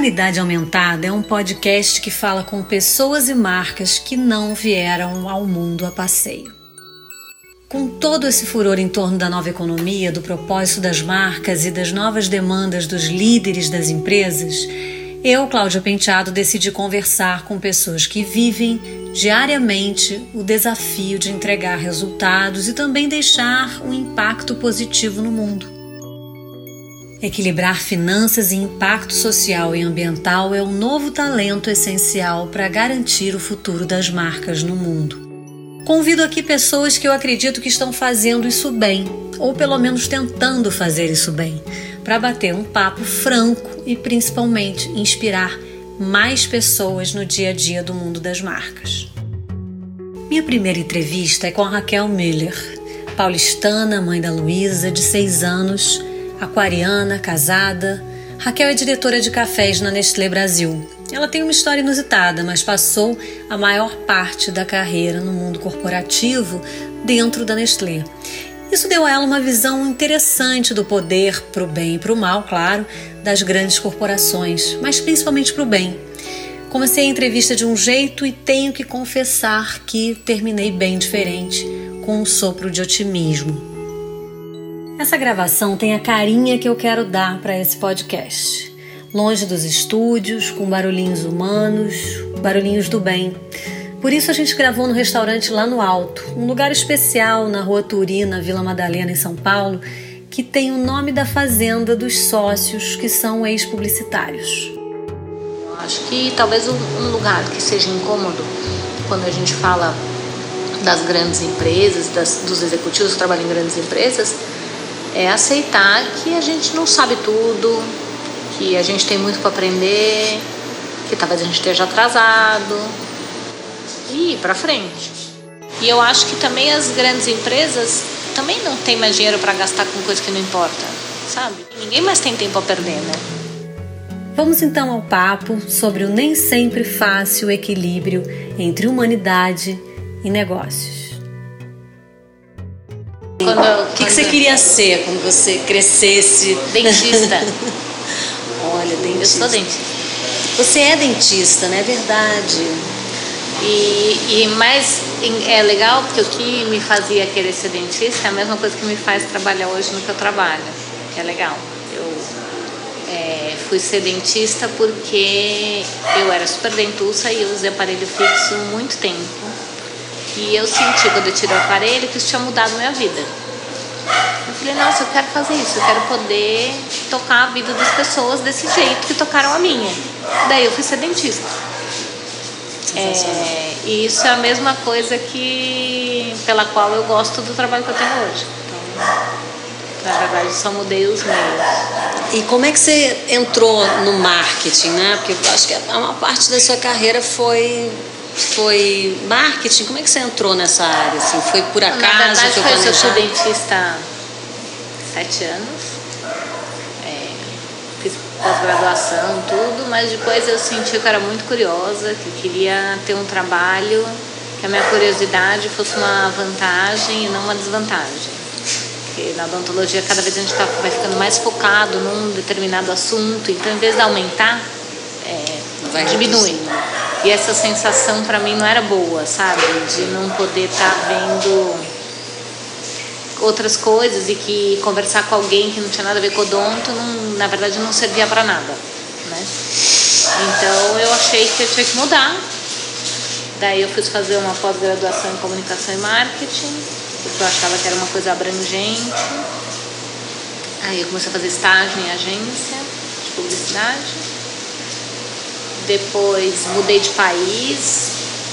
Humanidade Aumentada é um podcast que fala com pessoas e marcas que não vieram ao mundo a passeio. Com todo esse furor em torno da nova economia, do propósito das marcas e das novas demandas dos líderes das empresas, eu, Cláudia Penteado, decidi conversar com pessoas que vivem diariamente o desafio de entregar resultados e também deixar um impacto positivo no mundo. Equilibrar finanças e impacto social e ambiental é o novo talento essencial para garantir o futuro das marcas no mundo. Convido aqui pessoas que eu acredito que estão fazendo isso bem, ou pelo menos tentando fazer isso bem, para bater um papo franco e principalmente inspirar mais pessoas no dia a dia do mundo das marcas. Minha primeira entrevista é com a Raquel Miller, paulistana, mãe da Luísa, de 6 anos aquariana, casada. Raquel é diretora de cafés na Nestlé Brasil. Ela tem uma história inusitada, mas passou a maior parte da carreira no mundo corporativo dentro da Nestlé. Isso deu a ela uma visão interessante do poder para o bem e para o mal, claro, das grandes corporações, mas principalmente para o bem. Comecei a entrevista de um jeito e tenho que confessar que terminei bem diferente, com um sopro de otimismo. Essa gravação tem a carinha que eu quero dar para esse podcast. Longe dos estúdios, com barulhinhos humanos, barulhinhos do bem. Por isso a gente gravou no restaurante lá no alto, um lugar especial na Rua Turina, Vila Madalena, em São Paulo, que tem o nome da fazenda dos sócios que são ex-publicitários. Acho que talvez um lugar que seja incômodo quando a gente fala das grandes empresas, das, dos executivos que trabalham em grandes empresas, é aceitar que a gente não sabe tudo, que a gente tem muito para aprender, que talvez a gente esteja atrasado e ir para frente. E eu acho que também as grandes empresas também não têm mais dinheiro para gastar com coisa que não importa, sabe? Ninguém mais tem tempo a perder, né? Vamos então ao papo sobre o nem sempre fácil equilíbrio entre humanidade e negócios. Quando, o que, que, você queria ser quando você crescesse? Dentista. Olha, dentista. Eu sou dentista. Você é dentista, não né? é verdade? E, e mais é legal porque o que me fazia querer ser dentista é a mesma coisa que me faz trabalhar hoje no que eu trabalho, que é legal. Eu é, fui ser dentista porque eu era super dentuça e eu usei aparelho fixo muito tempo e eu senti quando eu tirei o aparelho que isso tinha mudado minha vida. Eu falei, nossa, eu quero fazer isso, eu quero poder tocar a vida das pessoas desse jeito que tocaram a minha. Daí eu fui ser dentista. É, e isso é a mesma coisa que pela qual eu gosto do trabalho que eu tenho hoje. Então, na verdade, só mudei os meios. E como é que você entrou no marketing, né? Porque eu acho que uma parte da sua carreira foi foi marketing? Como é que você entrou nessa área? Assim, foi por acaso? Na verdade, foi, foi eu sou dentista há sete anos. É, fiz pós-graduação, tudo, mas depois eu senti que eu era muito curiosa, que eu queria ter um trabalho, que a minha curiosidade fosse uma vantagem e não uma desvantagem. Porque na odontologia cada vez a gente tá, vai ficando mais focado num determinado assunto, então em vez de aumentar, é, diminui. E essa sensação para mim não era boa, sabe? De não poder estar tá vendo outras coisas e que conversar com alguém que não tinha nada a ver com odonto, não, na verdade não servia para nada, né? Então eu achei que eu tinha que mudar. Daí eu fui fazer uma pós-graduação em comunicação e marketing, porque eu achava que era uma coisa abrangente. Aí eu comecei a fazer estágio em agência de publicidade. Depois mudei de país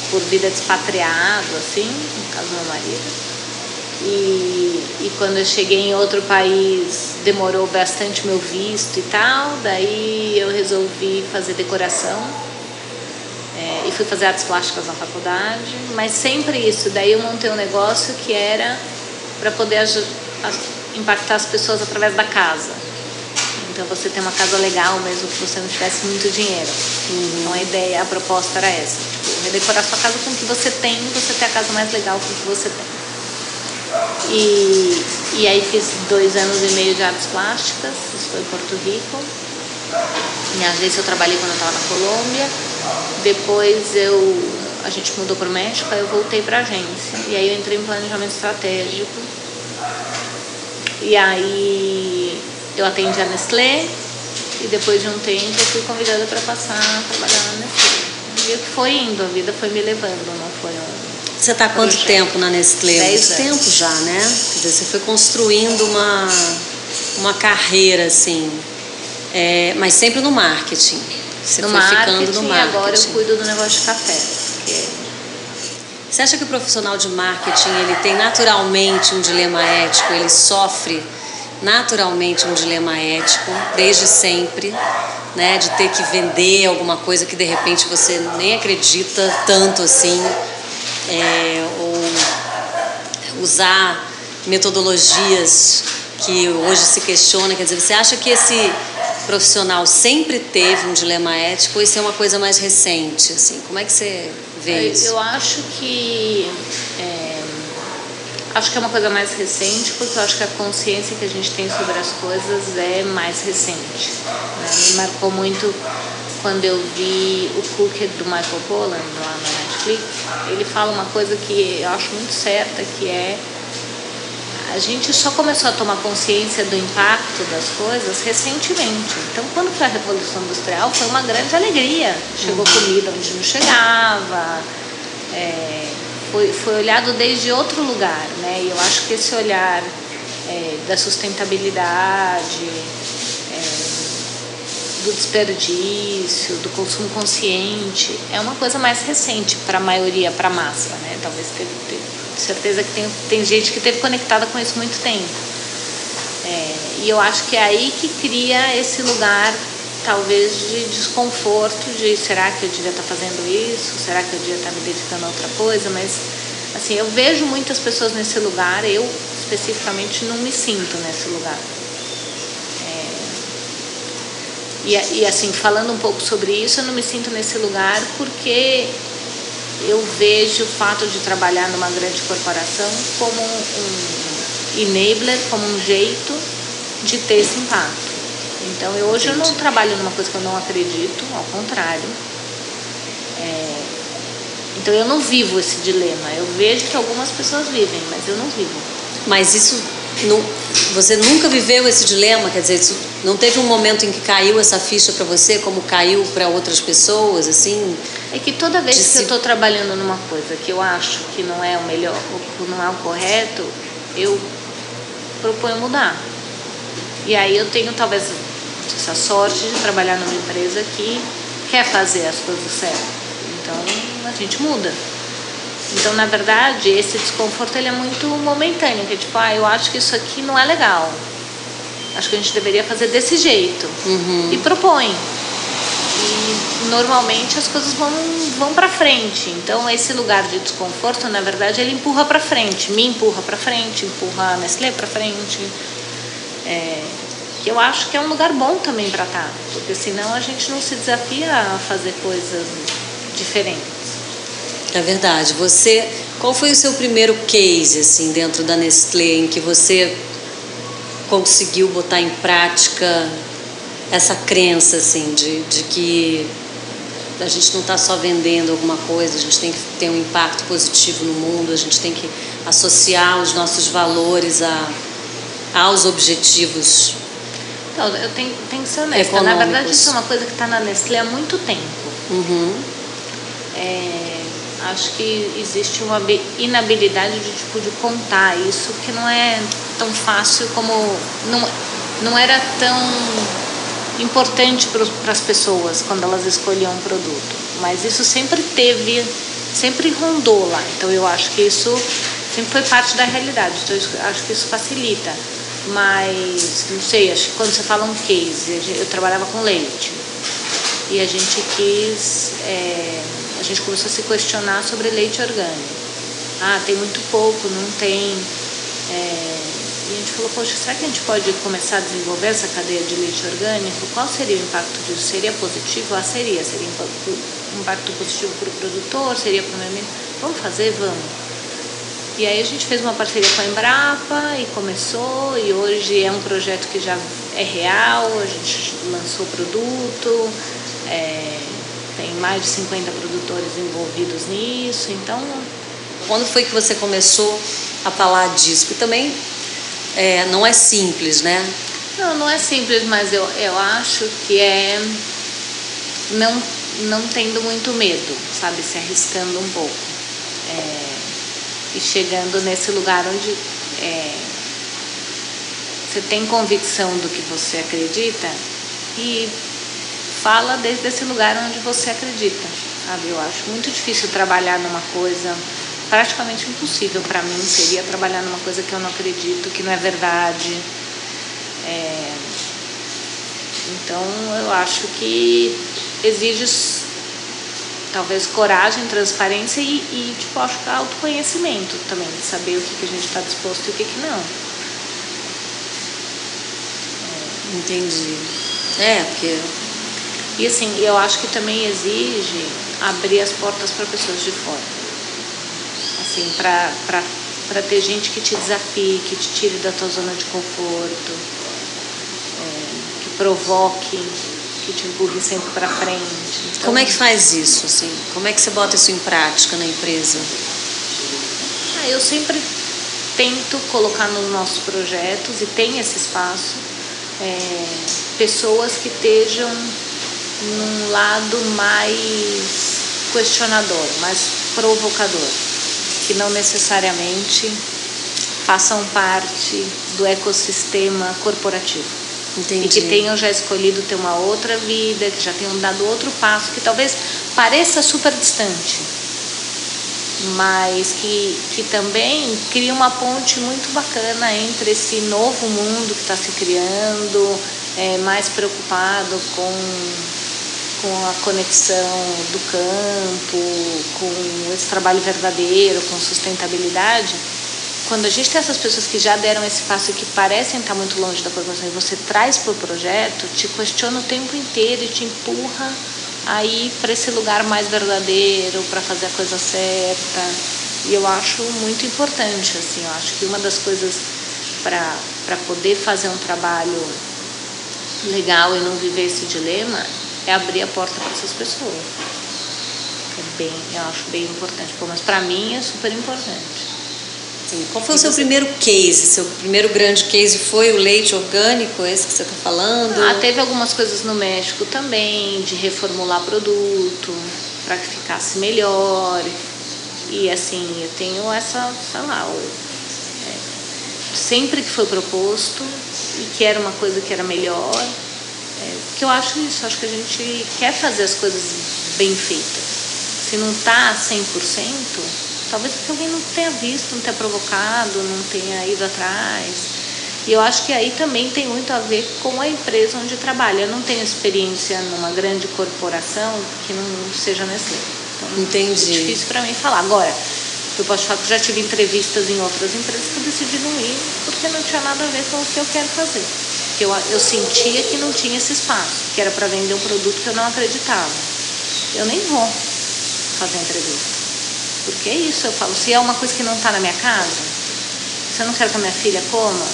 por vida despatriado, assim, no caso do meu marido. E, e quando eu cheguei em outro país demorou bastante meu visto e tal, daí eu resolvi fazer decoração é, e fui fazer artes plásticas na faculdade, mas sempre isso. Daí eu montei um negócio que era para poder impactar as pessoas através da casa. Então você tem uma casa legal mesmo que você não tivesse muito dinheiro. Uhum. Então a ideia, a proposta era essa. Tipo, redecorar sua casa com o que você tem, você ter a casa mais legal com o que você tem. E, e aí fiz dois anos e meio de artes plásticas, isso foi em Porto Rico. Minha agência eu trabalhei quando eu estava na Colômbia. Depois eu a gente mudou para o México, aí eu voltei para a agência. E aí eu entrei em planejamento estratégico. E aí eu atendi a Nestlé e depois de um tempo eu fui convidada para passar a trabalhar na Nestlé. E foi indo, a vida foi me levando, não foi um você está quanto projeto. tempo na Nestlé? Dez tempo já, né? Quer dizer, você foi construindo uma, uma carreira, assim, é, mas sempre no marketing. Você no foi marketing, ficando no marketing. E agora eu cuido do negócio de café. Você acha que o profissional de marketing ele tem naturalmente um dilema ético? Ele sofre naturalmente um dilema ético desde sempre, né? De ter que vender alguma coisa que de repente você nem acredita tanto assim, é, ou usar metodologias que hoje se questiona. Quer dizer, você acha que esse profissional sempre teve um dilema ético ou isso é uma coisa mais recente? Assim, como é que você vê isso? Eu acho que é, acho que é uma coisa mais recente porque eu acho que a consciência que a gente tem sobre as coisas é mais recente. Né? Me marcou muito quando eu vi o Cookie do Michael Pollan lá na Netflix. Ele fala uma coisa que eu acho muito certa que é a gente só começou a tomar consciência do impacto das coisas recentemente. Então, quando foi a Revolução Industrial, foi uma grande alegria. Chegou uhum. comida onde não chegava, é, foi, foi olhado desde outro lugar. Né? E eu acho que esse olhar é, da sustentabilidade, é, do desperdício, do consumo consciente, é uma coisa mais recente para a maioria, para a massa. Né? Talvez teve, teve certeza que tem, tem gente que esteve conectada com isso muito tempo. É, e eu acho que é aí que cria esse lugar, talvez, de desconforto, de será que eu devia estar fazendo isso? Será que eu devia estar me dedicando a outra coisa? Mas, assim, eu vejo muitas pessoas nesse lugar, eu especificamente não me sinto nesse lugar. É, e, e assim, falando um pouco sobre isso, eu não me sinto nesse lugar porque eu vejo o fato de trabalhar numa grande corporação como um enabler, como um jeito de ter esse impacto. Então, eu, hoje eu não trabalho numa coisa que eu não acredito, ao contrário. É, então, eu não vivo esse dilema. Eu vejo que algumas pessoas vivem, mas eu não vivo. Mas isso, não, você nunca viveu esse dilema? Quer dizer, isso, não teve um momento em que caiu essa ficha para você, como caiu para outras pessoas, assim? É que toda vez que se... eu estou trabalhando numa coisa que eu acho que não é o melhor, ou não é o correto, eu proponho mudar. E aí eu tenho talvez essa sorte de trabalhar numa empresa que quer fazer as coisas certas. Então a gente muda. Então, na verdade, esse desconforto ele é muito momentâneo, que é tipo, ah, eu acho que isso aqui não é legal. Acho que a gente deveria fazer desse jeito. Uhum. E propõe e normalmente as coisas vão, vão para frente. Então esse lugar de desconforto, na verdade, ele empurra para frente, me empurra para frente, empurra a Nestlé para frente. É, eu acho que é um lugar bom também para estar, tá, porque senão a gente não se desafia a fazer coisas diferentes. É verdade. Você, qual foi o seu primeiro case assim dentro da Nestlé em que você conseguiu botar em prática essa crença assim de, de que a gente não está só vendendo alguma coisa, a gente tem que ter um impacto positivo no mundo, a gente tem que associar os nossos valores a, aos objetivos. Então, eu tenho, tenho que ser honesta. Econômicos. Na verdade, isso é uma coisa que está na Nestlé há muito tempo. Uhum. É, acho que existe uma inabilidade de, tipo, de contar isso, que não é tão fácil como. Não, não era tão importante para as pessoas quando elas escolhiam um produto. Mas isso sempre teve, sempre rondou lá. Então eu acho que isso sempre foi parte da realidade. Então eu acho que isso facilita. Mas, não sei, acho que quando você fala um case, eu trabalhava com leite. E a gente quis, é, a gente começou a se questionar sobre leite orgânico. Ah, tem muito pouco, não tem. É, e a gente falou, poxa, será que a gente pode começar a desenvolver essa cadeia de leite orgânico? Qual seria o impacto disso? Seria positivo? Ah, seria. Seria um impacto positivo para o produtor? Seria para o meio ambiente? Vamos fazer? Vamos. E aí a gente fez uma parceria com a Embrapa e começou, e hoje é um projeto que já é real, a gente lançou produto, é, tem mais de 50 produtores envolvidos nisso, então. Quando foi que você começou a falar disso? Porque também é, não é simples, né? Não, não é simples, mas eu, eu acho que é não, não tendo muito medo, sabe? Se arriscando um pouco. É, e chegando nesse lugar onde é, você tem convicção do que você acredita e fala desde esse lugar onde você acredita, sabe? Eu acho muito difícil trabalhar numa coisa praticamente impossível para mim seria trabalhar numa coisa que eu não acredito, que não é verdade. É, então eu acho que exige talvez coragem, transparência e, e tipo, acho que autoconhecimento também, de saber o que, que a gente está disposto e o que, que não. É, entendi. É, porque. E assim, eu acho que também exige abrir as portas para pessoas de fora. Assim, para ter gente que te desafie, que te tire da tua zona de conforto, é, que provoque que te empurre sempre para frente. Então, Como é que faz isso, assim? Como é que você bota isso em prática na empresa? Ah, eu sempre tento colocar nos nossos projetos e tem esse espaço é, pessoas que estejam num lado mais questionador, mais provocador, que não necessariamente façam parte do ecossistema corporativo. Entendi. E que tenham já escolhido ter uma outra vida, que já tenham dado outro passo, que talvez pareça super distante, mas que, que também cria uma ponte muito bacana entre esse novo mundo que está se criando, é, mais preocupado com, com a conexão do campo, com esse trabalho verdadeiro, com sustentabilidade quando a gente tem essas pessoas que já deram esse passo e que parecem estar muito longe da corporação e você traz para o projeto, te questiona o tempo inteiro e te empurra a ir para esse lugar mais verdadeiro, para fazer a coisa certa. E eu acho muito importante, assim, eu acho que uma das coisas para poder fazer um trabalho legal e não viver esse dilema é abrir a porta para essas pessoas. É bem, eu acho bem importante. Pô, mas para mim é super importante. Sim. Qual foi o seu primeiro case? Seu primeiro grande case foi o leite orgânico, esse que você está falando? Ah, teve algumas coisas no México também, de reformular produto para que ficasse melhor. E assim, eu tenho essa, sei lá, é, sempre que foi proposto e que era uma coisa que era melhor, é, que eu acho isso, acho que a gente quer fazer as coisas bem feitas. Se não está 100%, Talvez porque alguém não tenha visto, não tenha provocado, não tenha ido atrás. E eu acho que aí também tem muito a ver com a empresa onde trabalha. Eu não tenho experiência numa grande corporação que não seja Nestlé. Então, Entendi. É difícil para mim falar. Agora, eu posso falar que já tive entrevistas em outras empresas que eu decidi não ir porque não tinha nada a ver com o que eu quero fazer. Porque eu, eu sentia que não tinha esse espaço, que era para vender um produto que eu não acreditava. Eu nem vou fazer entrevista. Porque é isso, eu falo, se é uma coisa que não está na minha casa, se eu não quero que a minha filha coma,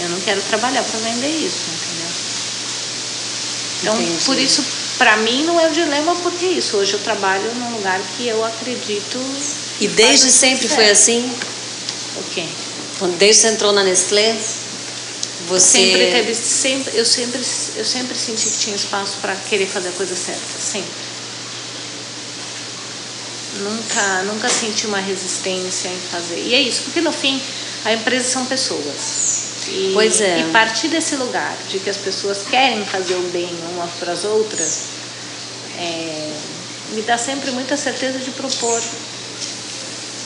eu não quero trabalhar para vender isso, entendeu? Então, Entendi. por isso, para mim não é um dilema, porque é isso. Hoje eu trabalho num lugar que eu acredito. E desde sempre foi assim? O quê? Desde que você entrou na Nestlé, você sempre teve, sempre, eu sempre, eu sempre senti que tinha espaço para querer fazer a coisa certa, sempre. Nunca, nunca senti uma resistência em fazer. E é isso, porque no fim a empresa são pessoas. E, pois é. E partir desse lugar de que as pessoas querem fazer o bem umas para as outras, é, me dá sempre muita certeza de propor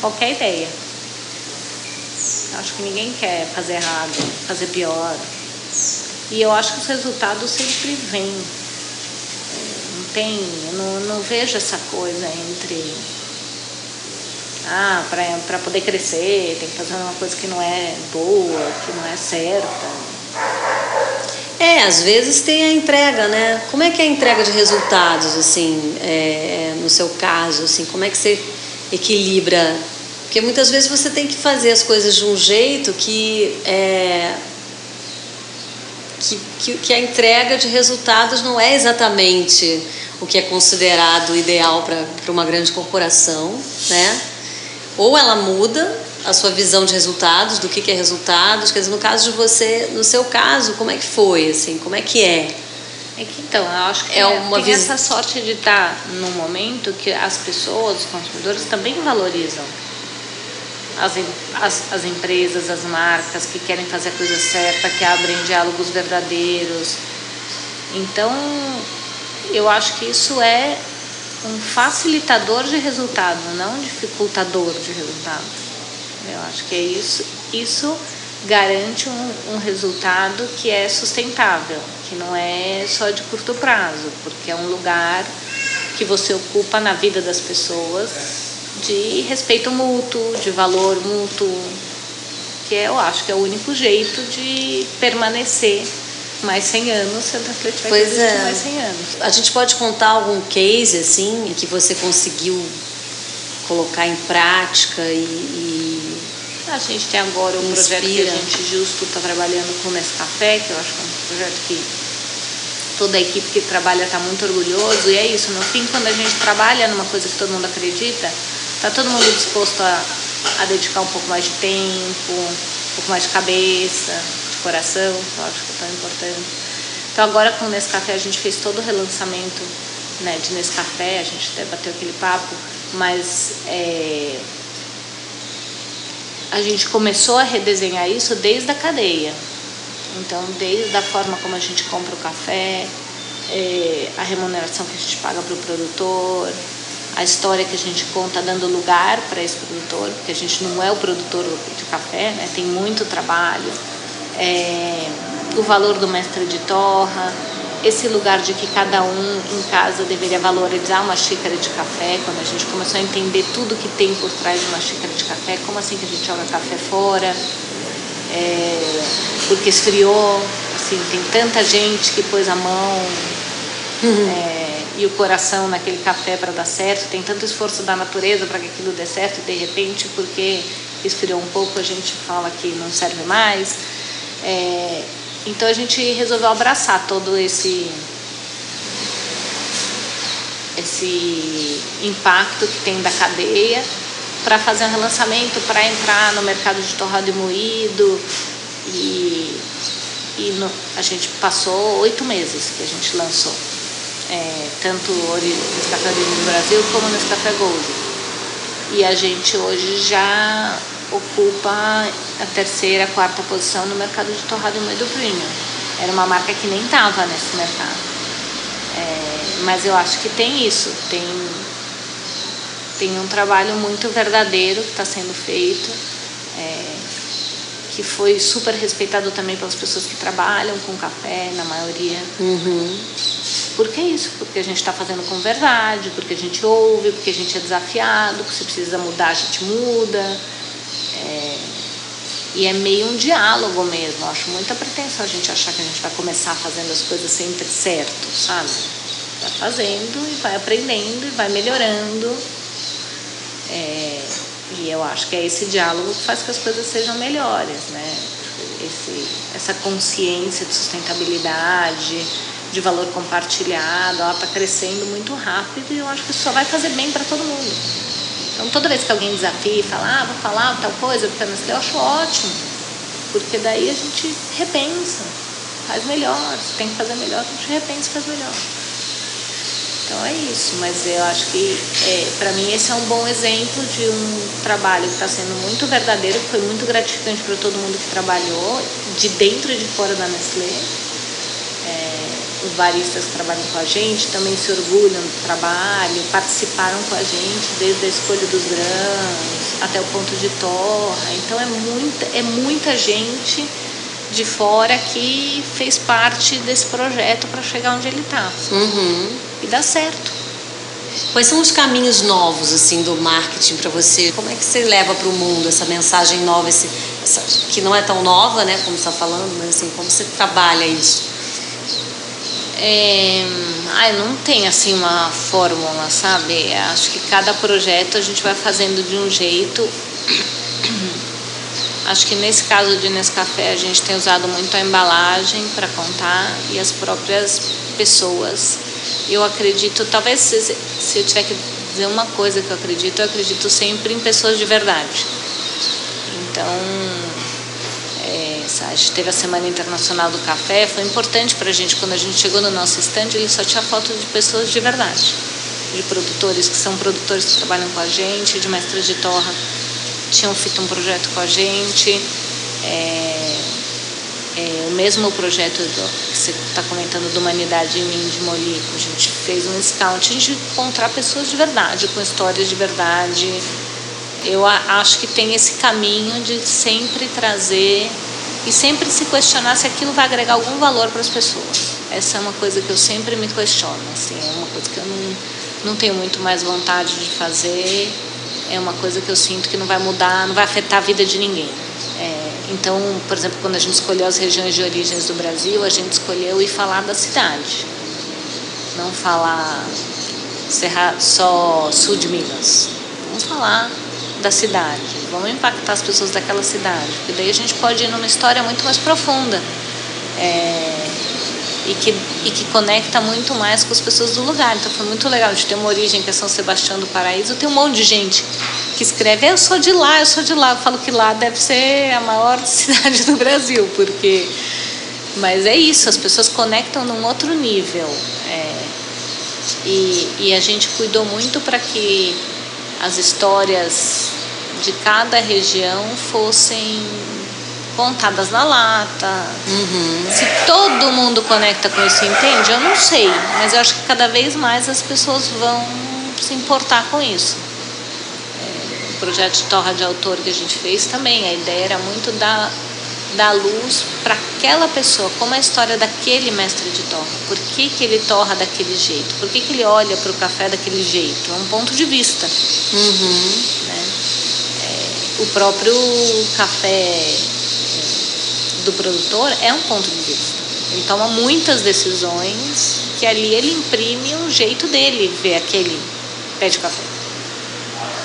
qualquer ideia. Acho que ninguém quer fazer errado, fazer pior. E eu acho que os resultados sempre vêm. Não tem, eu não, não vejo essa coisa entre ah, para poder crescer, tem que fazer uma coisa que não é boa, que não é certa. É, às vezes tem a entrega, né? Como é que é a entrega de resultados, assim, é, no seu caso, assim, como é que você equilibra Porque muitas vezes você tem que fazer as coisas de um jeito que é, que, que, que, a entrega de resultados não é exatamente o que é considerado ideal para uma grande corporação, né? Ou ela muda a sua visão de resultados, do que, que é resultados, quer dizer, no caso de você, no seu caso, como é que foi, assim, como é que é? É que então, eu acho que é uma tem vis... essa sorte de estar num momento que as pessoas, os consumidores também valorizam as, as, as empresas, as marcas que querem fazer a coisa certa, que abrem diálogos verdadeiros. Então, eu acho que isso é um facilitador de resultado, não um dificultador de resultado. Eu acho que é isso. Isso garante um, um resultado que é sustentável, que não é só de curto prazo, porque é um lugar que você ocupa na vida das pessoas de respeito mútuo, de valor mútuo, que é, eu acho que é o único jeito de permanecer mais 100 anos se a Nestlé tiver pois é. mais 100 anos. A gente pode contar algum case assim que você conseguiu colocar em prática e, e a gente tem agora um projeto que a gente justo está trabalhando com o Nescafé, que eu acho que é um projeto que toda a equipe que trabalha está muito orgulhoso e é isso, no fim quando a gente trabalha numa coisa que todo mundo acredita, Tá todo mundo disposto a, a dedicar um pouco mais de tempo, um pouco mais de cabeça, coração, eu acho que é tão importante. Então agora com o Nescafé a gente fez todo o relançamento né, de Nescafé, a gente até bateu aquele papo, mas é, a gente começou a redesenhar isso desde a cadeia. Então, desde a forma como a gente compra o café, é, a remuneração que a gente paga para o produtor, a história que a gente conta dando lugar para esse produtor, porque a gente não é o produtor de café, né? tem muito trabalho, é, o valor do mestre de torra, esse lugar de que cada um em casa deveria valorizar uma xícara de café, quando a gente começou a entender tudo que tem por trás de uma xícara de café, como assim que a gente joga café fora, é, porque esfriou, assim, tem tanta gente que pôs a mão. Uhum. É, e o coração naquele café para dar certo. Tem tanto esforço da natureza para que aquilo dê certo e de repente, porque esfriou um pouco, a gente fala que não serve mais. É, então a gente resolveu abraçar todo esse esse impacto que tem da cadeia para fazer um relançamento, para entrar no mercado de torrado e moído e, e no, a gente passou oito meses que a gente lançou é, tanto Nescafé do Brasil como Nescafé Gold. E a gente hoje já ocupa a terceira, quarta posição no mercado de torrado e moído premium. Era uma marca que nem estava nesse mercado. É, mas eu acho que tem isso, tem, tem um trabalho muito verdadeiro que está sendo feito, é, que foi super respeitado também pelas pessoas que trabalham com café, na maioria. Uhum. Por que isso? Porque a gente está fazendo com verdade, porque a gente ouve, porque a gente é desafiado, porque se precisa mudar, a gente muda. É... E é meio um diálogo mesmo. Eu acho muita pretensão a gente achar que a gente vai começar fazendo as coisas sempre certo, sabe? Vai fazendo e vai aprendendo e vai melhorando. É... E eu acho que é esse diálogo que faz que as coisas sejam melhores, né? Esse, essa consciência de sustentabilidade de valor compartilhado, ela está crescendo muito rápido e eu acho que isso só vai fazer bem para todo mundo. Então, toda vez que alguém desafia e fala, ah, vou falar tal coisa, porque eu acho ótimo, porque daí a gente repensa, faz melhor, se tem que fazer melhor, a gente repensa e faz melhor. Então é isso, mas eu acho que é, para mim esse é um bom exemplo de um trabalho que está sendo muito verdadeiro, que foi muito gratificante para todo mundo que trabalhou, de dentro e de fora da Nestlé os baristas que trabalham com a gente também se orgulham do trabalho, participaram com a gente desde a escolha dos grãos até o ponto de torra. Então é muita, é muita gente de fora que fez parte desse projeto para chegar onde ele está. Uhum. E dá certo. Quais são os caminhos novos assim do marketing para você? Como é que você leva para o mundo essa mensagem nova, esse, essa, que não é tão nova, né, como está falando, mas assim como você trabalha isso? É, ah, não tem assim uma fórmula, sabe? Acho que cada projeto a gente vai fazendo de um jeito. Acho que nesse caso de Nescafé a gente tem usado muito a embalagem para contar e as próprias pessoas. Eu acredito, talvez se, se eu tiver que dizer uma coisa que eu acredito, eu acredito sempre em pessoas de verdade. Então, a gente teve a Semana Internacional do Café, foi importante para a gente, quando a gente chegou no nosso stand, ele só tinha foto de pessoas de verdade, de produtores que são produtores que trabalham com a gente, de mestres de torra tinham feito um projeto com a gente. É, é, o mesmo projeto do, que você está comentando do Humanidade em mim, de Molico, a gente fez um scout de encontrar pessoas de verdade, com histórias de verdade. Eu acho que tem esse caminho de sempre trazer e sempre se questionar se aquilo vai agregar algum valor para as pessoas. Essa é uma coisa que eu sempre me questiono, assim, é uma coisa que eu não, não tenho muito mais vontade de fazer é uma coisa que eu sinto que não vai mudar, não vai afetar a vida de ninguém. É, então, por exemplo, quando a gente escolheu as regiões de origens do Brasil, a gente escolheu ir falar da cidade, não falar serra, só sul de Minas. Vamos falar da cidade, vamos impactar as pessoas daquela cidade, porque daí a gente pode ir numa história muito mais profunda. É, e que, e que conecta muito mais com as pessoas do lugar. Então foi muito legal de ter uma origem que é São Sebastião do Paraíso. Tem um monte de gente que escreve, eu sou de lá, eu sou de lá. Eu falo que lá deve ser a maior cidade do Brasil, porque. Mas é isso, as pessoas conectam num outro nível. É, e, e a gente cuidou muito para que as histórias de cada região fossem contadas na lata. Uhum. Se todo mundo conecta com isso, entende? Eu não sei, mas eu acho que cada vez mais as pessoas vão se importar com isso. É, o projeto de torra de autor que a gente fez também, a ideia era muito dar, dar luz para aquela pessoa, como é a história daquele mestre de torra. Por que, que ele torra daquele jeito? Por que, que ele olha para o café daquele jeito? É um ponto de vista. Uhum. Né? É, o próprio café do produtor é um ponto de vista. Ele toma muitas decisões que ali ele imprime um jeito dele ver aquele pé de café.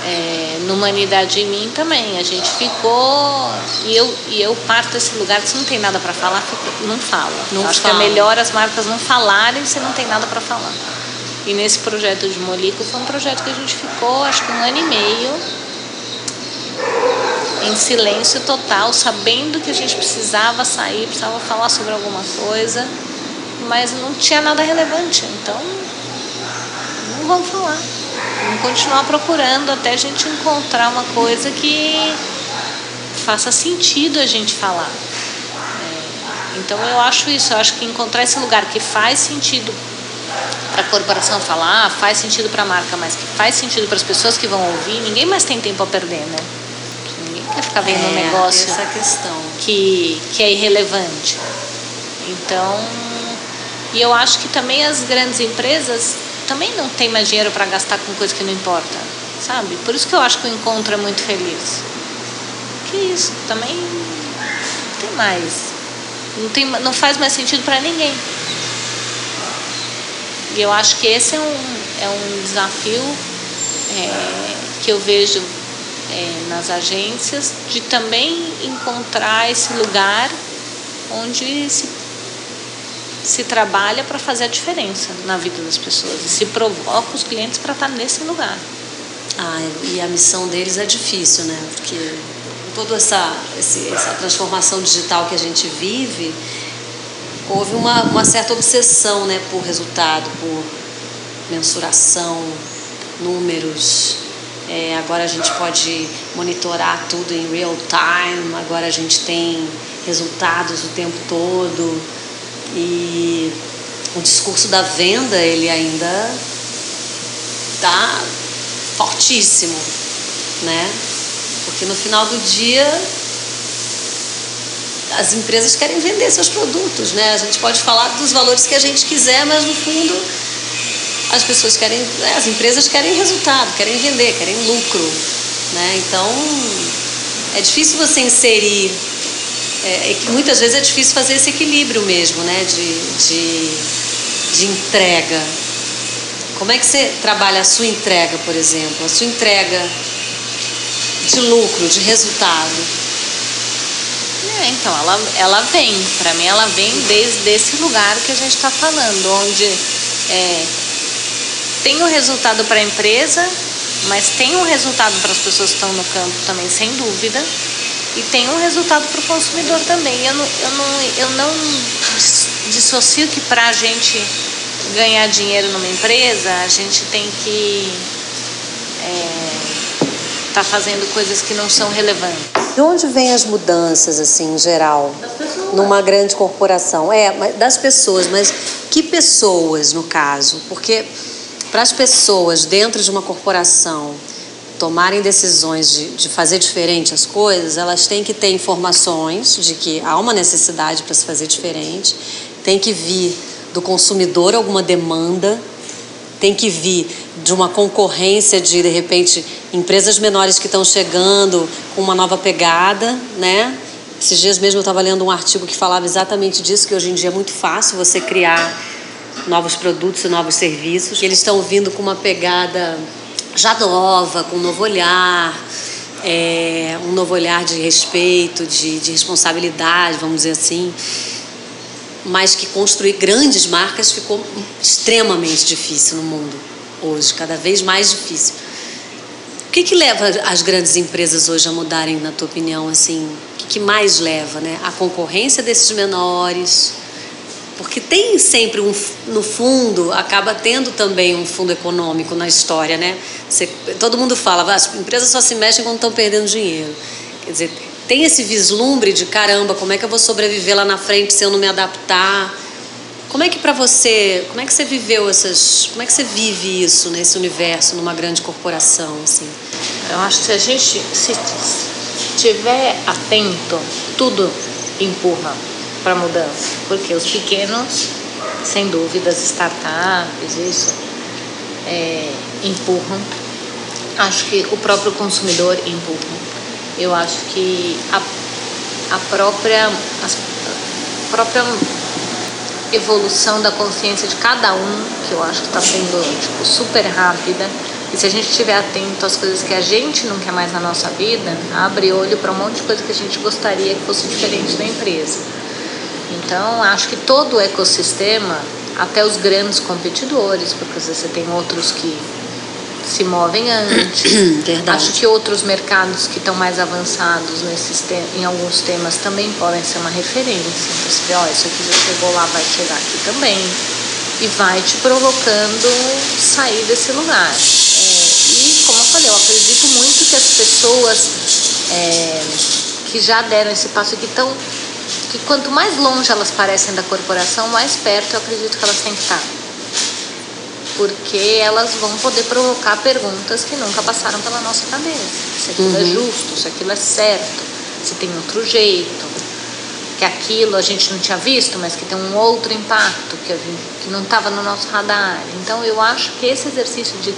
É, no Humanidade em Mim também, a gente ficou. E eu, e eu parto desse lugar que se não tem nada para falar, não fala. Não acho fala. que é melhor as marcas não falarem se não tem nada para falar. E nesse projeto de Molico foi um projeto que a gente ficou, acho que um ano e meio em silêncio total, sabendo que a gente precisava sair, precisava falar sobre alguma coisa, mas não tinha nada relevante. Então, não vamos falar. Vamos continuar procurando até a gente encontrar uma coisa que faça sentido a gente falar. É, então, eu acho isso. Eu acho que encontrar esse lugar que faz sentido para a corporação falar, faz sentido para a marca, mas que faz sentido para as pessoas que vão ouvir, ninguém mais tem tempo a perder, né? quer ficar vendo é, um negócio essa questão. Que, que é irrelevante. Então, e eu acho que também as grandes empresas também não têm mais dinheiro para gastar com coisa que não importa, sabe? Por isso que eu acho que o encontro é muito feliz. Que isso, também não tem mais. Não, tem, não faz mais sentido para ninguém. E eu acho que esse é um, é um desafio é, que eu vejo é, nas agências, de também encontrar esse lugar onde se, se trabalha para fazer a diferença na vida das pessoas e se provoca os clientes para estar nesse lugar. Ah, e a missão deles é difícil, né? Porque toda essa, essa transformação digital que a gente vive, houve uma, uma certa obsessão né, por resultado, por mensuração, números, é, agora a gente pode monitorar tudo em real time, agora a gente tem resultados o tempo todo e o discurso da venda ele ainda está fortíssimo, né? Porque no final do dia as empresas querem vender seus produtos, né? A gente pode falar dos valores que a gente quiser, mas no fundo as pessoas querem, né, as empresas querem resultado, querem vender, querem lucro. Né? Então, é difícil você inserir, é, é, muitas vezes é difícil fazer esse equilíbrio mesmo né? de, de, de entrega. Como é que você trabalha a sua entrega, por exemplo? A sua entrega de lucro, de resultado? É, então, ela, ela vem, para mim ela vem desde esse lugar que a gente está falando, onde é, tem o um resultado para a empresa, mas tem um resultado para as pessoas que estão no campo também, sem dúvida, e tem um resultado para o consumidor também. Eu não, eu não, eu não dissocio que para a gente ganhar dinheiro numa empresa, a gente tem que estar é, tá fazendo coisas que não são relevantes. De onde vêm as mudanças, assim, em geral? Numa grande corporação. É, das pessoas, mas que pessoas, no caso? Porque para as pessoas dentro de uma corporação tomarem decisões de, de fazer diferente as coisas, elas têm que ter informações de que há uma necessidade para se fazer diferente, tem que vir do consumidor alguma demanda, tem que vir de uma concorrência de, de repente, empresas menores que estão chegando com uma nova pegada, né? Esses dias mesmo eu estava lendo um artigo que falava exatamente disso, que hoje em dia é muito fácil você criar novos produtos e novos serviços. Eles estão vindo com uma pegada já nova, com um novo olhar, é, um novo olhar de respeito, de, de responsabilidade, vamos dizer assim mas que construir grandes marcas ficou extremamente difícil no mundo hoje, cada vez mais difícil. O que, que leva as grandes empresas hoje a mudarem, na tua opinião, assim? O que, que mais leva, né? A concorrência desses menores, porque tem sempre um no fundo acaba tendo também um fundo econômico na história, né? Você, todo mundo fala, as empresas só se mexem quando estão perdendo dinheiro. Quer dizer, tem esse vislumbre de caramba, como é que eu vou sobreviver lá na frente se eu não me adaptar? Como é que para você, como é que você viveu essas, como é que você vive isso nesse universo numa grande corporação assim? Eu acho que se a gente se tiver atento, tudo empurra para mudança, porque os pequenos, sem dúvidas, startups, isso é, empurram. Acho que o próprio consumidor empurra eu acho que a, a própria a própria evolução da consciência de cada um, que eu acho que está sendo tipo, super rápida, e se a gente estiver atento às coisas que a gente não quer mais na nossa vida, abre olho para um monte de coisa que a gente gostaria que fosse diferente da empresa. Então, acho que todo o ecossistema, até os grandes competidores, porque você tem outros que se movem antes. Verdade. Acho que outros mercados que estão mais avançados nesses em alguns temas também podem ser uma referência. Então, você vê, ó, isso aqui já chegou lá, vai chegar aqui também. E vai te provocando sair desse lugar. É, e, como eu falei, eu acredito muito que as pessoas é, que já deram esse passo que estão. Que quanto mais longe elas parecem da corporação, mais perto eu acredito que elas têm que estar porque elas vão poder provocar perguntas que nunca passaram pela nossa cabeça. Se aquilo é uhum. é justo, se aquilo é certo, se tem outro jeito, que aquilo a gente não tinha visto, mas que tem um outro impacto que, que não estava no nosso radar. Então eu acho que esse exercício de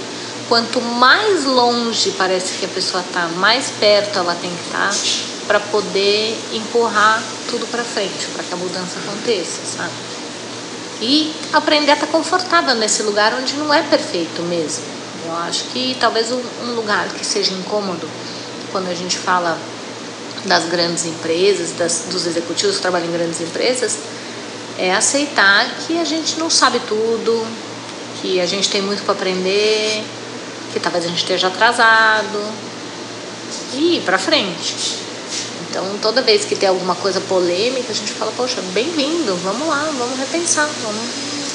quanto mais longe parece que a pessoa está, mais perto ela tem que estar tá para poder empurrar tudo para frente, para que a mudança aconteça, sabe? e aprender a estar confortável nesse lugar onde não é perfeito mesmo. Eu acho que talvez um lugar que seja incômodo quando a gente fala das grandes empresas, das, dos executivos que trabalham em grandes empresas, é aceitar que a gente não sabe tudo, que a gente tem muito para aprender, que talvez a gente esteja atrasado e ir para frente. Então, toda vez que tem alguma coisa polêmica, a gente fala, poxa, bem-vindo, vamos lá, vamos repensar, vamos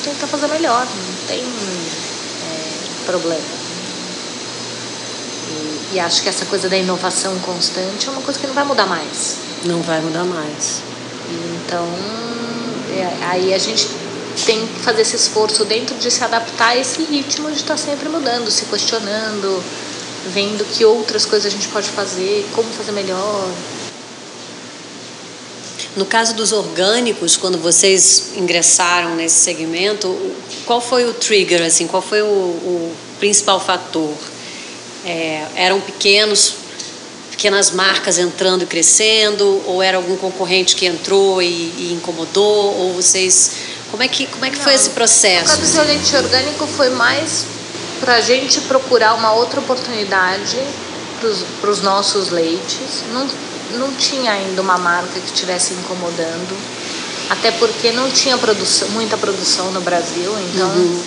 tentar fazer melhor, não tem é, problema. E, e, acho que essa coisa da inovação constante é uma coisa que não vai mudar mais. Não vai mudar mais. Então, é, aí a gente tem que fazer esse esforço dentro de se adaptar a esse ritmo de estar sempre mudando, se questionando, vendo que outras coisas a gente pode fazer, como fazer melhor. No caso dos orgânicos, quando vocês ingressaram nesse segmento, qual foi o trigger, assim, qual foi o, o principal fator? É, eram pequenos, pequenas marcas entrando e crescendo, ou era algum concorrente que entrou e, e incomodou, ou vocês, como é que como é que Não, foi esse processo? O caso do leite orgânico foi mais para a gente procurar uma outra oportunidade para os nossos leites. Não, não tinha ainda uma marca que estivesse incomodando, até porque não tinha produção, muita produção no Brasil, então uhum.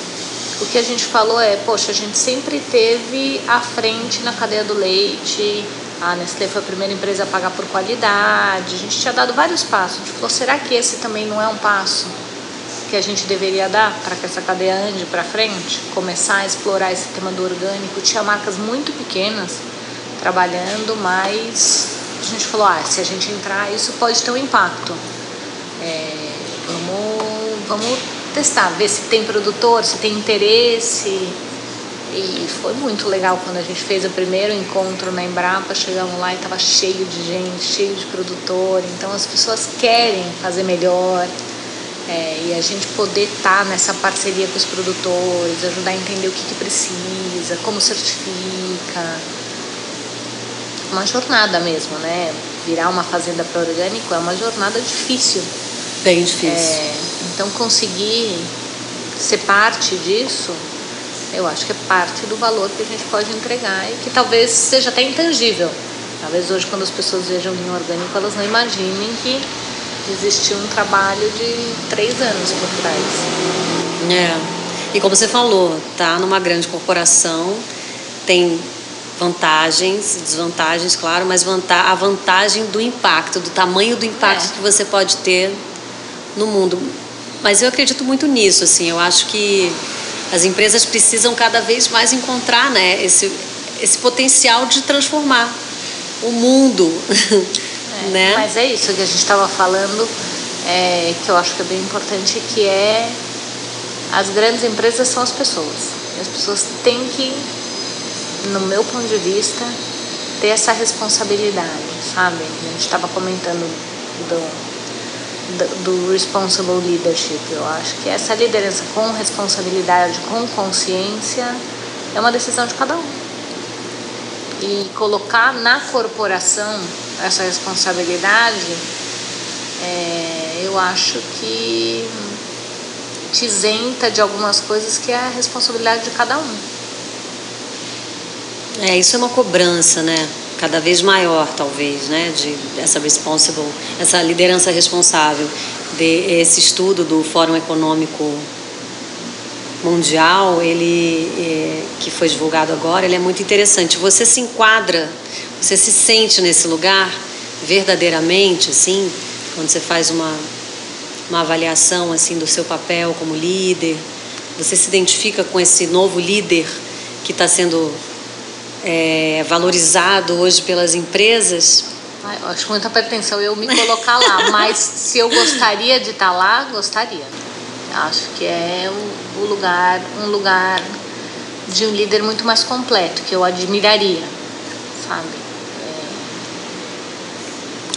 o que a gente falou é, poxa, a gente sempre teve à frente na cadeia do leite, a Nestlé foi a primeira empresa a pagar por qualidade, a gente tinha dado vários passos. A gente falou, será que esse também não é um passo que a gente deveria dar para que essa cadeia ande para frente? Começar a explorar esse tema do orgânico. Tinha marcas muito pequenas trabalhando, mas a gente falou, ah, se a gente entrar, isso pode ter um impacto. É, vamos, vamos testar, ver se tem produtor, se tem interesse. E foi muito legal quando a gente fez o primeiro encontro na Embrapa, chegamos lá e estava cheio de gente, cheio de produtor. Então as pessoas querem fazer melhor. É, e a gente poder estar tá nessa parceria com os produtores, ajudar a entender o que, que precisa, como certifica. Uma jornada mesmo, né? Virar uma fazenda para orgânico é uma jornada difícil. Bem difícil. É, então conseguir ser parte disso eu acho que é parte do valor que a gente pode entregar e que talvez seja até intangível. Talvez hoje, quando as pessoas vejam vinho orgânico, elas não imaginem que existiu um trabalho de três anos por trás. É. E como você falou, tá numa grande corporação, tem vantagens, desvantagens, claro, mas a vantagem do impacto, do tamanho do impacto é. que você pode ter no mundo. Mas eu acredito muito nisso, assim, eu acho que as empresas precisam cada vez mais encontrar né, esse, esse potencial de transformar o mundo. É, né? Mas é isso que a gente estava falando, é, que eu acho que é bem importante, que é as grandes empresas são as pessoas. E as pessoas têm que, no meu ponto de vista, ter essa responsabilidade, sabe? A gente estava comentando do, do responsible leadership. Eu acho que essa liderança com responsabilidade, com consciência, é uma decisão de cada um. E colocar na corporação essa responsabilidade, é, eu acho que te isenta de algumas coisas que é a responsabilidade de cada um. É, isso é uma cobrança, né? cada vez maior, talvez, né, de essa responsible, essa liderança responsável. De esse estudo do Fórum Econômico Mundial, ele é, que foi divulgado agora, ele é muito interessante. Você se enquadra, você se sente nesse lugar verdadeiramente, assim, quando você faz uma uma avaliação assim do seu papel como líder, você se identifica com esse novo líder que está sendo é, valorizado hoje pelas empresas? Eu acho muita pretensão eu me colocar lá, mas se eu gostaria de estar lá, gostaria. Acho que é o, o lugar, um lugar de um líder muito mais completo, que eu admiraria, sabe?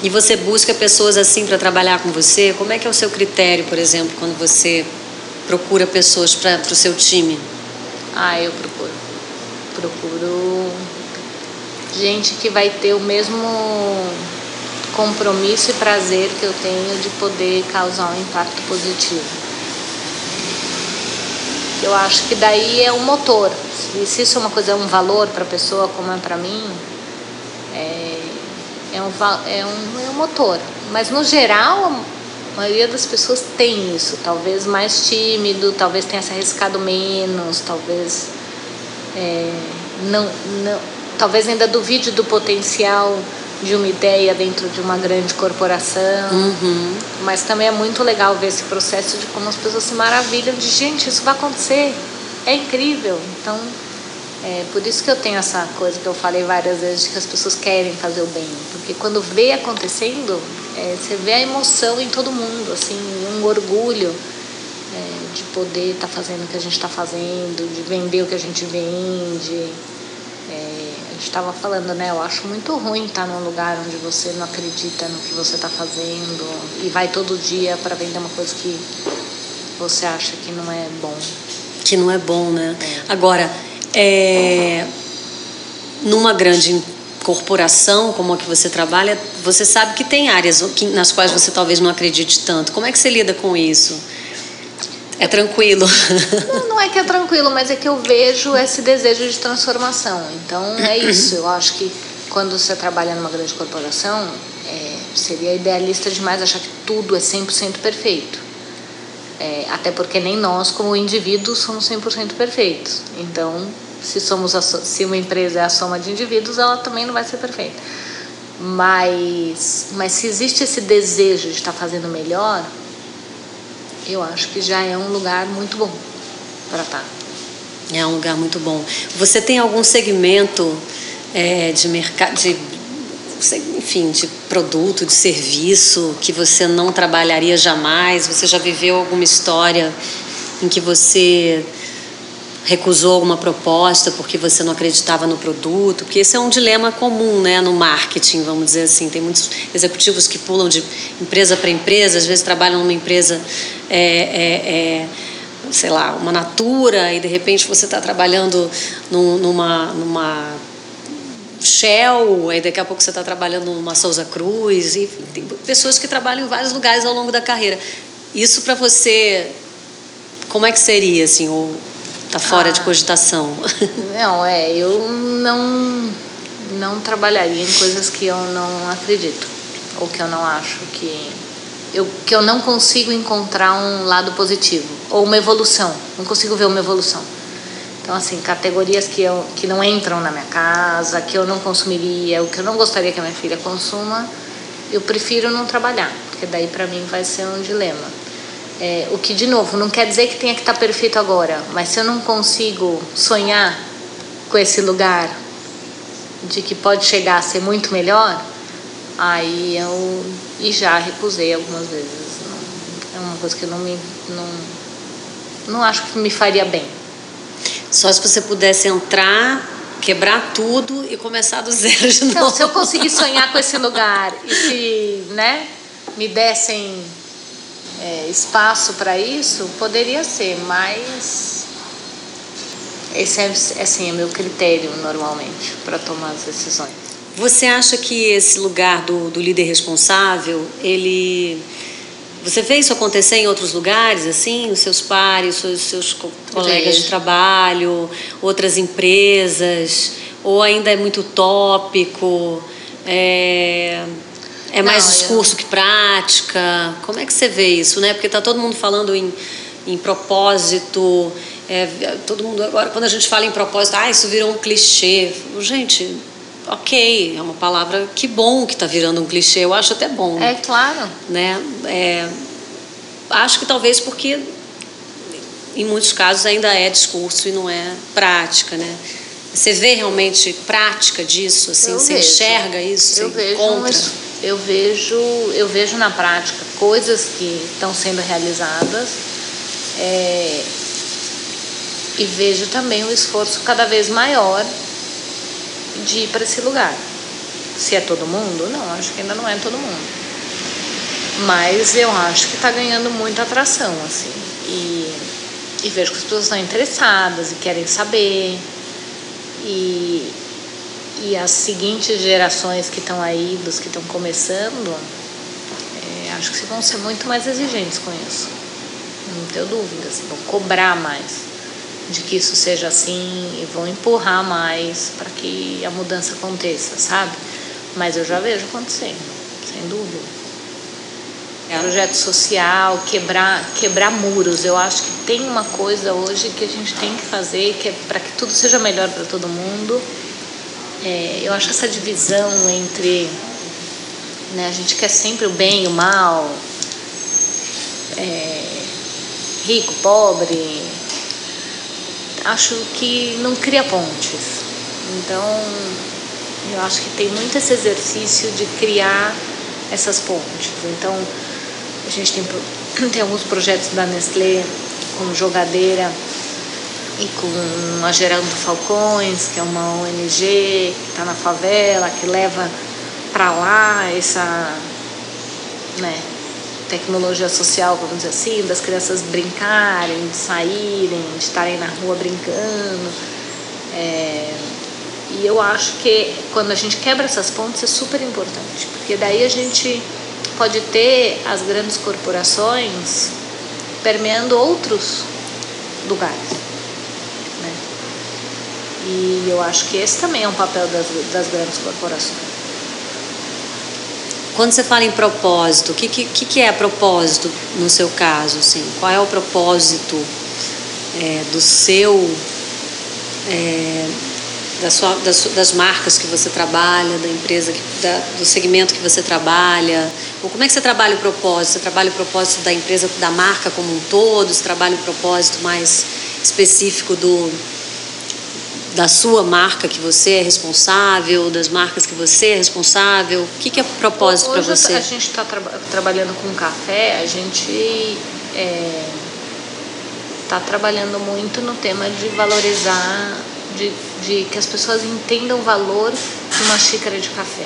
É... E você busca pessoas assim para trabalhar com você? Como é que é o seu critério, por exemplo, quando você procura pessoas para o seu time? Ah, eu procuro. Procuro gente que vai ter o mesmo compromisso e prazer que eu tenho de poder causar um impacto positivo. Eu acho que daí é um motor. Se isso é uma coisa, é um valor para a pessoa, como é para mim, é, é, um, é, um, é um motor. Mas no geral, a maioria das pessoas tem isso. Talvez mais tímido, talvez tenha se arriscado menos, talvez é, não, não talvez ainda duvide do potencial de uma ideia dentro de uma grande corporação. Uhum. Mas também é muito legal ver esse processo de como as pessoas se maravilham de gente, isso vai acontecer. É incrível. Então, é por isso que eu tenho essa coisa que eu falei várias vezes de que as pessoas querem fazer o bem. Porque quando vê acontecendo, é, você vê a emoção em todo mundo, assim, um orgulho é, de poder estar tá fazendo o que a gente está fazendo, de vender o que a gente vende gente estava falando, né? Eu acho muito ruim estar num lugar onde você não acredita no que você está fazendo e vai todo dia para vender uma coisa que você acha que não é bom. Que não é bom, né? É. Agora, é, numa grande corporação como a que você trabalha, você sabe que tem áreas nas quais você talvez não acredite tanto. Como é que você lida com isso? É tranquilo. Não, não é que é tranquilo, mas é que eu vejo esse desejo de transformação. Então é isso. Eu acho que quando você trabalha numa grande corporação, é, seria idealista demais achar que tudo é 100% perfeito. É, até porque nem nós, como indivíduos, somos 100% perfeitos. Então, se, somos a, se uma empresa é a soma de indivíduos, ela também não vai ser perfeita. Mas, mas se existe esse desejo de estar fazendo melhor, eu acho que já é um lugar muito bom para estar. É um lugar muito bom. Você tem algum segmento é, de mercado, de, enfim, de produto, de serviço que você não trabalharia jamais? Você já viveu alguma história em que você recusou alguma proposta porque você não acreditava no produto, porque esse é um dilema comum né, no marketing, vamos dizer assim. Tem muitos executivos que pulam de empresa para empresa, às vezes trabalham numa empresa, é, é, é, sei lá, uma natura, e de repente você está trabalhando num, numa, numa Shell, aí daqui a pouco você está trabalhando numa Souza Cruz, e tem pessoas que trabalham em vários lugares ao longo da carreira. Isso para você, como é que seria, assim, ou Está fora ah, de cogitação. Não, é, eu não, não trabalharia em coisas que eu não acredito, ou que eu não acho que. Eu, que eu não consigo encontrar um lado positivo, ou uma evolução, não consigo ver uma evolução. Então, assim, categorias que, eu, que não entram na minha casa, que eu não consumiria, o que eu não gostaria que a minha filha consuma, eu prefiro não trabalhar, porque daí para mim vai ser um dilema. É, o que, de novo, não quer dizer que tenha que estar perfeito agora, mas se eu não consigo sonhar com esse lugar de que pode chegar a ser muito melhor, aí eu. E já recusei algumas vezes. É uma coisa que eu não me. Não, não acho que me faria bem. Só se você pudesse entrar, quebrar tudo e começar do zero de então, novo. se eu conseguir sonhar com esse lugar e se né, me dessem é, espaço para isso, poderia ser, mas esse é assim, é meu critério normalmente para tomar as decisões. Você acha que esse lugar do, do líder responsável, ele você vê isso acontecer em outros lugares, assim, os seus pares, os seus, seus colegas de trabalho, outras empresas, ou ainda é muito tópico? É... É mais Não, discurso eu... que prática? Como é que você vê isso, né? Porque está todo mundo falando em, em propósito. É, todo mundo agora, quando a gente fala em propósito, ah, isso virou um clichê. Gente, ok, é uma palavra que bom que está virando um clichê. Eu acho até bom. É claro. Né? É, acho que talvez porque em muitos casos ainda é discurso e não é prática, né? Você vê realmente prática disso, assim, eu você vejo. enxerga isso, eu você vejo encontra? Eu vejo, eu vejo na prática coisas que estão sendo realizadas é, e vejo também um esforço cada vez maior de ir para esse lugar. Se é todo mundo? Não, acho que ainda não é todo mundo. Mas eu acho que está ganhando muita atração, assim. E, e vejo que as pessoas estão interessadas e querem saber. E, e as seguintes gerações que estão aí, dos que estão começando, é, acho que vão ser muito mais exigentes com isso. Não tenho dúvidas. Vão cobrar mais de que isso seja assim e vão empurrar mais para que a mudança aconteça, sabe? Mas eu já vejo acontecendo, sem dúvida. É. Projeto social, quebrar, quebrar muros. Eu acho que tem uma coisa hoje que a gente tem que fazer que é para que tudo seja melhor para todo mundo é, eu acho essa divisão entre né, a gente quer sempre o bem e o mal, é, rico, pobre, acho que não cria pontes. Então, eu acho que tem muito esse exercício de criar essas pontes. Então, a gente tem, tem alguns projetos da Nestlé como jogadeira e com a Gerando Falcões, que é uma ONG que está na favela, que leva para lá essa né, tecnologia social, vamos dizer assim, das crianças brincarem, de saírem, de estarem na rua brincando. É, e eu acho que quando a gente quebra essas pontes é super importante, porque daí a gente pode ter as grandes corporações permeando outros lugares. E eu acho que esse também é um papel das, das grandes corporações. Quando você fala em propósito, o que, que, que é propósito no seu caso? Assim? Qual é o propósito é, do seu, é, da sua, das, das, marcas que você trabalha, da empresa, que, da, do segmento que você trabalha? Ou como é que você trabalha o propósito? Você trabalha o propósito da empresa, da marca como um todo? Você trabalha o propósito mais específico do da sua marca que você é responsável, das marcas que você é responsável? O que, que é propósito para você? A gente está tra trabalhando com café, a gente está é, tá trabalhando muito no tema de valorizar, de, de que as pessoas entendam o valor de uma xícara de café.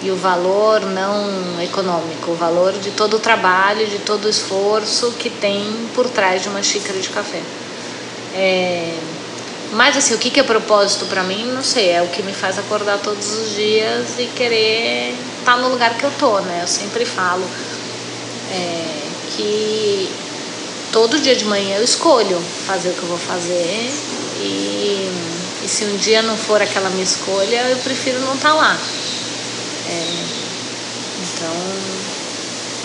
E o valor não econômico, o valor de todo o trabalho, de todo o esforço que tem por trás de uma xícara de café. É, mas assim, o que, é propósito para mim, não sei, é o que me faz acordar todos os dias e querer estar tá no lugar que eu tô, né? Eu sempre falo é, que todo dia de manhã eu escolho fazer o que eu vou fazer e, e se um dia não for aquela minha escolha, eu prefiro não estar tá lá. É, então,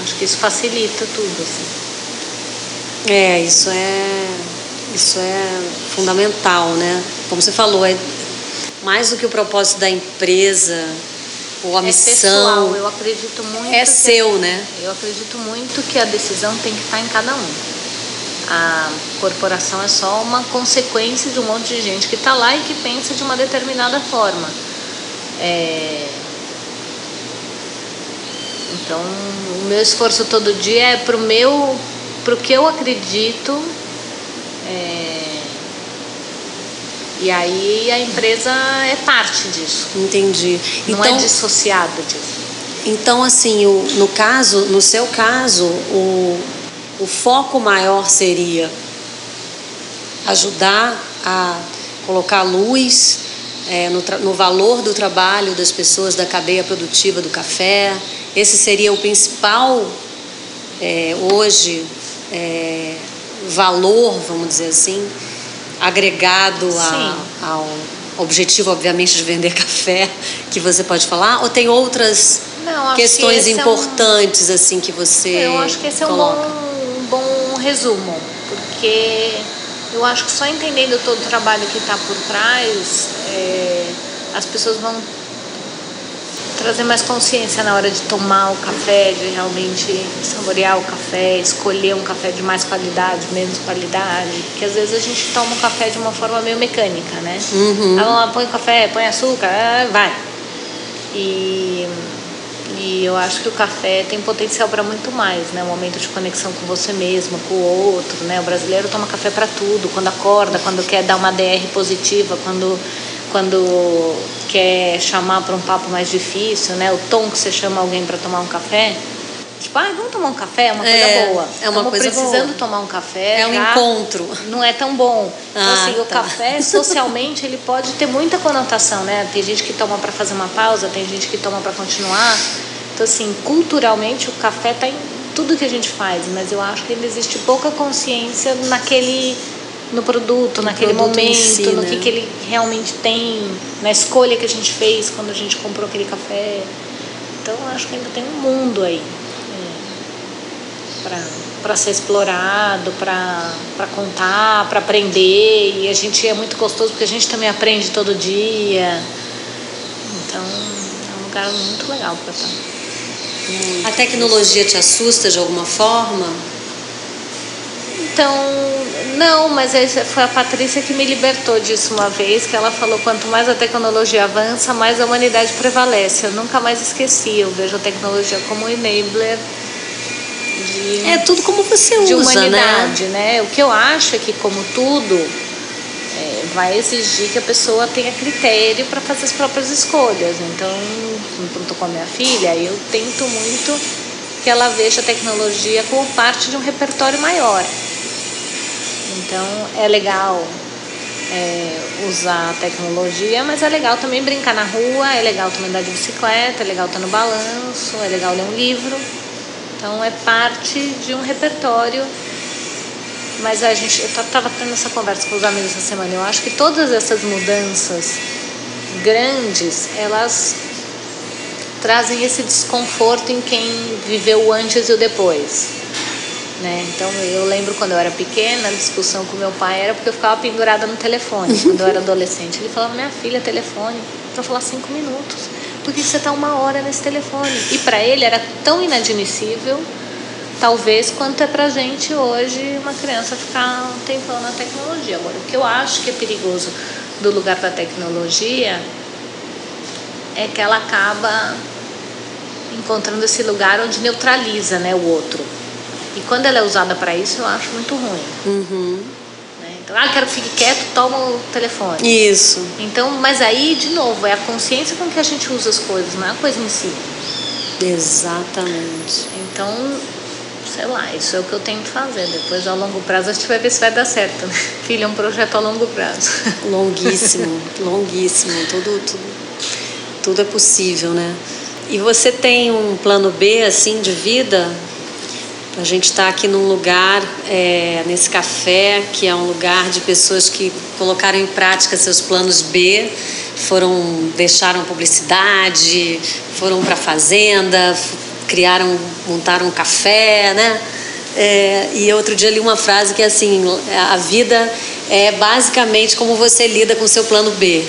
acho que isso facilita tudo, assim. É, isso é isso é fundamental, né? Como você falou, é mais do que o propósito da empresa ou a é missão. Pessoal, eu acredito muito. É seu, a, né? Eu acredito muito que a decisão tem que estar em cada um. A corporação é só uma consequência de um monte de gente que está lá e que pensa de uma determinada forma. É... Então, o meu esforço todo dia é para o meu, para o que eu acredito. E aí a empresa é parte disso. Entendi. Não é então, é dissociada disso. Então, assim, o, no caso, no seu caso, o, o foco maior seria ajudar a colocar luz é, no, no, valor do trabalho das pessoas da cadeia produtiva do café. Esse seria o principal é, hoje é, valor, vamos dizer assim, agregado a, ao objetivo, obviamente, de vender café, que você pode falar? Ou tem outras Não, questões que importantes é um... assim que você Eu acho que esse é um bom, um bom resumo, porque eu acho que só entendendo todo o trabalho que está por trás, é, as pessoas vão trazer mais consciência na hora de tomar o café, de realmente saborear o café, escolher um café de mais qualidade, menos qualidade. Porque às vezes a gente toma o café de uma forma meio mecânica, né? Uhum. Ah, vamos lá, põe café, põe açúcar, ah, vai. E, e eu acho que o café tem potencial para muito mais, né? Um momento de conexão com você mesmo, com o outro, né? O brasileiro toma café para tudo, quando acorda, quando quer dar uma DR positiva, quando quando quer chamar para um papo mais difícil, né? O tom que você chama alguém para tomar um café. Tipo, ah, vamos tomar um café, é uma coisa é, boa. É uma Estamos coisa precisando boa. tomar um café. É um encontro. Não é tão bom. Então, ah, assim, tá. o café, socialmente, ele pode ter muita conotação, né? Tem gente que toma para fazer uma pausa, tem gente que toma para continuar. Então, assim, culturalmente, o café está em tudo que a gente faz, mas eu acho que ainda existe pouca consciência naquele no produto, no naquele produto momento, si, no né? que, que ele realmente tem, na escolha que a gente fez quando a gente comprou aquele café. Então acho que ainda tem um mundo aí é, para ser explorado, para contar, para aprender. E a gente é muito gostoso porque a gente também aprende todo dia. Então é um lugar muito legal para estar. A tecnologia te assusta de alguma forma? Então, não, mas foi a Patrícia que me libertou disso uma vez, que ela falou quanto mais a tecnologia avança, mais a humanidade prevalece. Eu nunca mais esqueci, eu vejo a tecnologia como um enabler de, é tudo como você usa, de humanidade, né? né? O que eu acho é que como tudo é, vai exigir que a pessoa tenha critério para fazer as próprias escolhas. Então, estou com a minha filha, eu tento muito que ela veja a tecnologia como parte de um repertório maior. Então é legal é, usar a tecnologia, mas é legal também brincar na rua, é legal também andar de bicicleta, é legal estar no balanço, é legal ler um livro. Então é parte de um repertório mas a gente, eu estava tendo essa conversa com os amigos essa semana. Eu acho que todas essas mudanças grandes, elas trazem esse desconforto em quem viveu o antes e o depois. Né? Então eu lembro quando eu era pequena, a discussão com meu pai era porque eu ficava pendurada no telefone. quando eu era adolescente, ele falava: Minha filha, telefone, para falar cinco minutos. Por que você está uma hora nesse telefone? E para ele era tão inadmissível, talvez, quanto é para gente hoje uma criança ficar um tempão na tecnologia. Agora, o que eu acho que é perigoso do lugar da tecnologia é que ela acaba encontrando esse lugar onde neutraliza né, o outro. E quando ela é usada para isso, eu acho muito ruim. Uhum. Né? Então, ah, quero que fique quieto, toma o telefone. Isso. Então, mas aí, de novo, é a consciência com que a gente usa as coisas, não é a coisa em si. Exatamente. Então, sei lá, isso é o que eu tento fazer. Depois, a longo prazo, a gente vai ver se vai dar certo. Né? Filho, é um projeto a longo prazo. Longuíssimo, longuíssimo. Tudo, tudo, tudo é possível, né? E você tem um plano B, assim, de vida? A gente está aqui num lugar, é, nesse café, que é um lugar de pessoas que colocaram em prática seus planos B, foram deixaram publicidade, foram para a fazenda, criaram, montaram um café, né? É, e outro dia li uma frase que é assim: a vida é basicamente como você lida com seu plano B.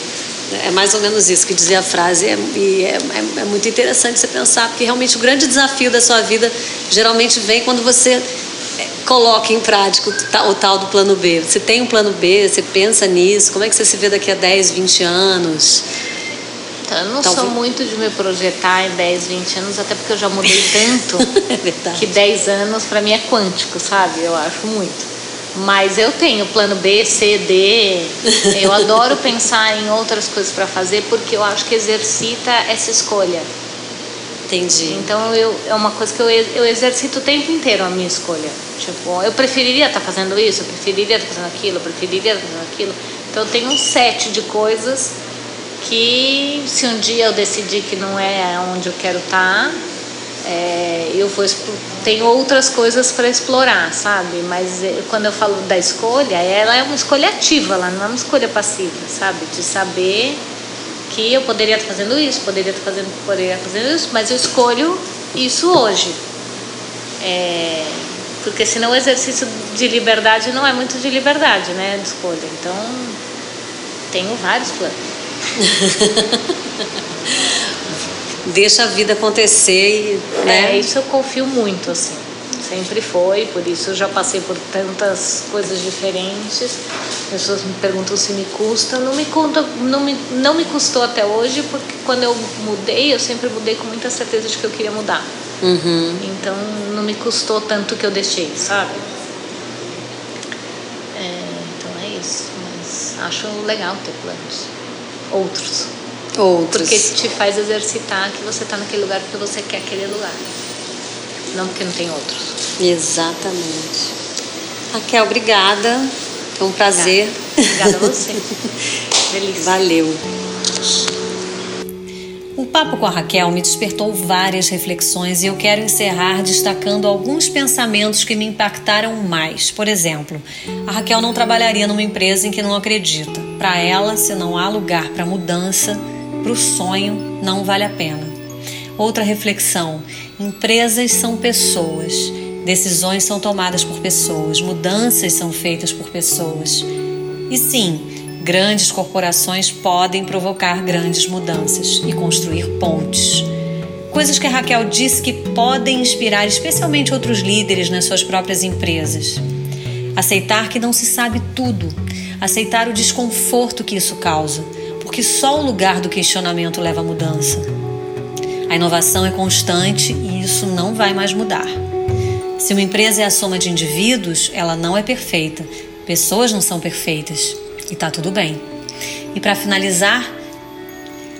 É mais ou menos isso que dizia a frase. É, e é, é, é, muito interessante você pensar, porque realmente o grande desafio da sua vida geralmente vem quando você é, coloca em prática o tal, o tal do plano B. Você tem um plano B, você pensa nisso, como é que você se vê daqui a 10, 20 anos? Então, eu não Talvez... sou muito de me projetar em 10, 20 anos, até porque eu já mudei tanto é que 10 anos para mim é quântico, sabe? Eu acho muito. Mas eu tenho plano B, C, D. Eu adoro pensar em outras coisas para fazer porque eu acho que exercita essa escolha. Entendi. Então eu, é uma coisa que eu, eu exercito o tempo inteiro a minha escolha. Tipo, eu preferiria estar tá fazendo isso, eu preferiria estar tá fazendo aquilo, eu preferiria estar tá fazendo aquilo. Então eu tenho um set de coisas que se um dia eu decidir que não é onde eu quero estar, é, eu vou tem outras coisas para explorar, sabe? Mas é, quando eu falo da escolha, ela é uma escolha ativa, ela não é uma escolha passiva, sabe? De saber que eu poderia estar fazendo isso, poderia estar fazendo, poderia estar fazendo isso, mas eu escolho isso hoje. É, porque senão o exercício de liberdade não é muito de liberdade, né? De escolha. Então, tenho vários planos. deixa a vida acontecer e, né? É, isso eu confio muito, assim. Sempre foi, por isso eu já passei por tantas coisas diferentes. Pessoas me perguntam se me custa. Não me, conta, não me, não me custou até hoje, porque quando eu mudei, eu sempre mudei com muita certeza de que eu queria mudar. Uhum. Então não me custou tanto que eu deixei, sabe? É, então é isso. Mas acho legal ter planos. Outros. Outros. Porque te faz exercitar que você está naquele lugar porque você quer aquele lugar. Não porque não tem outros. Exatamente. Raquel, obrigada. Foi um prazer. Obrigada, obrigada a você. Delícia. Valeu. O papo com a Raquel me despertou várias reflexões e eu quero encerrar destacando alguns pensamentos que me impactaram mais. Por exemplo, a Raquel não trabalharia numa empresa em que não acredita. Para ela, se não há lugar para mudança, para o sonho não vale a pena. Outra reflexão: empresas são pessoas, decisões são tomadas por pessoas, mudanças são feitas por pessoas. E sim, grandes corporações podem provocar grandes mudanças e construir pontes. Coisas que a Raquel disse que podem inspirar especialmente outros líderes nas suas próprias empresas. Aceitar que não se sabe tudo, aceitar o desconforto que isso causa porque só o lugar do questionamento leva à mudança. A inovação é constante e isso não vai mais mudar. Se uma empresa é a soma de indivíduos, ela não é perfeita. Pessoas não são perfeitas e está tudo bem. E para finalizar,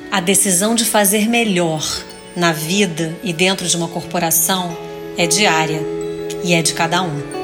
a decisão de fazer melhor na vida e dentro de uma corporação é diária e é de cada um.